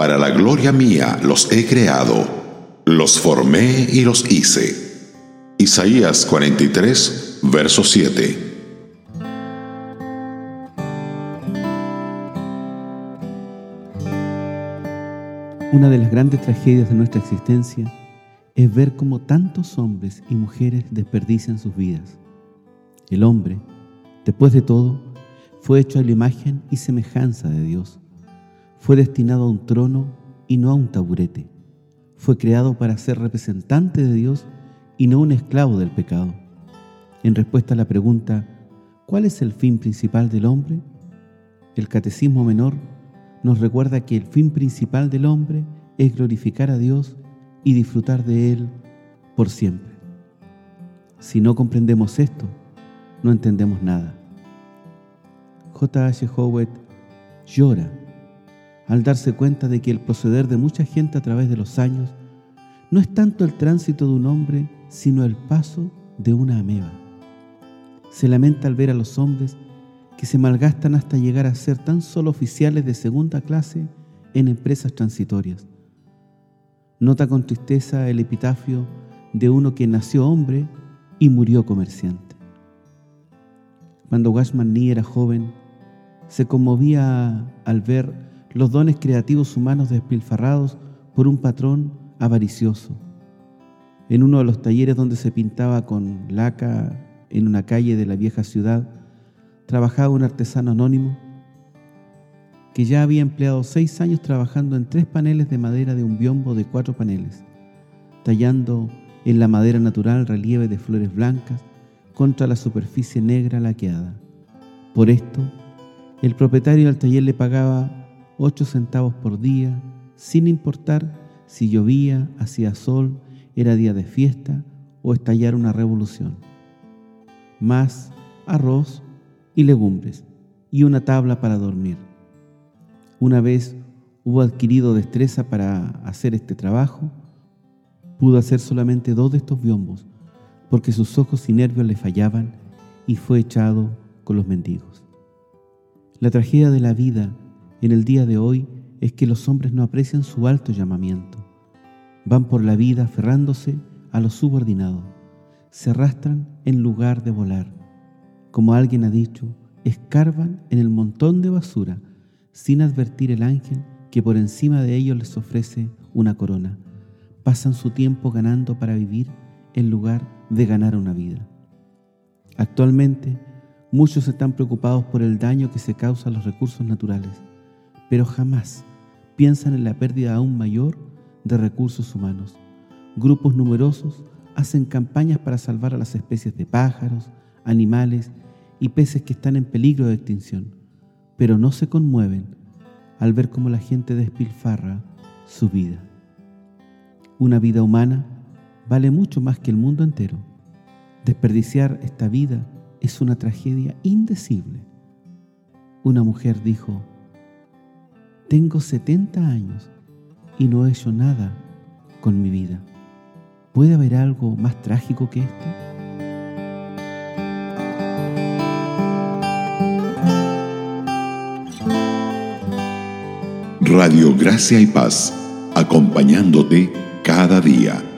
Para la gloria mía los he creado, los formé y los hice. Isaías 43, verso 7. Una de las grandes tragedias de nuestra existencia es ver cómo tantos hombres y mujeres desperdician sus vidas. El hombre, después de todo, fue hecho a la imagen y semejanza de Dios. Fue destinado a un trono y no a un taburete. Fue creado para ser representante de Dios y no un esclavo del pecado. En respuesta a la pregunta, ¿cuál es el fin principal del hombre? El Catecismo Menor nos recuerda que el fin principal del hombre es glorificar a Dios y disfrutar de Él por siempre. Si no comprendemos esto, no entendemos nada. J.H. Howitt llora al darse cuenta de que el proceder de mucha gente a través de los años no es tanto el tránsito de un hombre, sino el paso de una ameba. Se lamenta al ver a los hombres que se malgastan hasta llegar a ser tan solo oficiales de segunda clase en empresas transitorias. Nota con tristeza el epitafio de uno que nació hombre y murió comerciante. Cuando Washman Nee era joven, se conmovía al ver los dones creativos humanos despilfarrados por un patrón avaricioso. En uno de los talleres donde se pintaba con laca en una calle de la vieja ciudad, trabajaba un artesano anónimo que ya había empleado seis años trabajando en tres paneles de madera de un biombo de cuatro paneles, tallando en la madera natural relieve de flores blancas contra la superficie negra laqueada. Por esto, el propietario del taller le pagaba ocho centavos por día, sin importar si llovía, hacía sol, era día de fiesta o estallar una revolución. Más arroz y legumbres y una tabla para dormir. Una vez hubo adquirido destreza para hacer este trabajo, pudo hacer solamente dos de estos biombos porque sus ojos y nervios le fallaban y fue echado con los mendigos. La tragedia de la vida en el día de hoy es que los hombres no aprecian su alto llamamiento. Van por la vida aferrándose a lo subordinado. Se arrastran en lugar de volar como alguien ha dicho, escarban en el montón de basura sin advertir el ángel que por encima de ellos les ofrece una corona. Pasan su tiempo ganando para vivir en lugar de ganar una vida. Actualmente, muchos están preocupados por el daño que se causa a los recursos naturales, pero jamás piensan en la pérdida aún mayor de recursos humanos. Grupos numerosos hacen campañas para salvar a las especies de pájaros, animales y peces que están en peligro de extinción, pero no se conmueven al ver cómo la gente despilfarra su vida. Una vida humana vale mucho más que el mundo entero. Desperdiciar esta vida es una tragedia indecible. Una mujer dijo, tengo 70 años y no he hecho nada con mi vida. ¿Puede haber algo más trágico que esto? Radio Gracia y Paz, acompañándote cada día.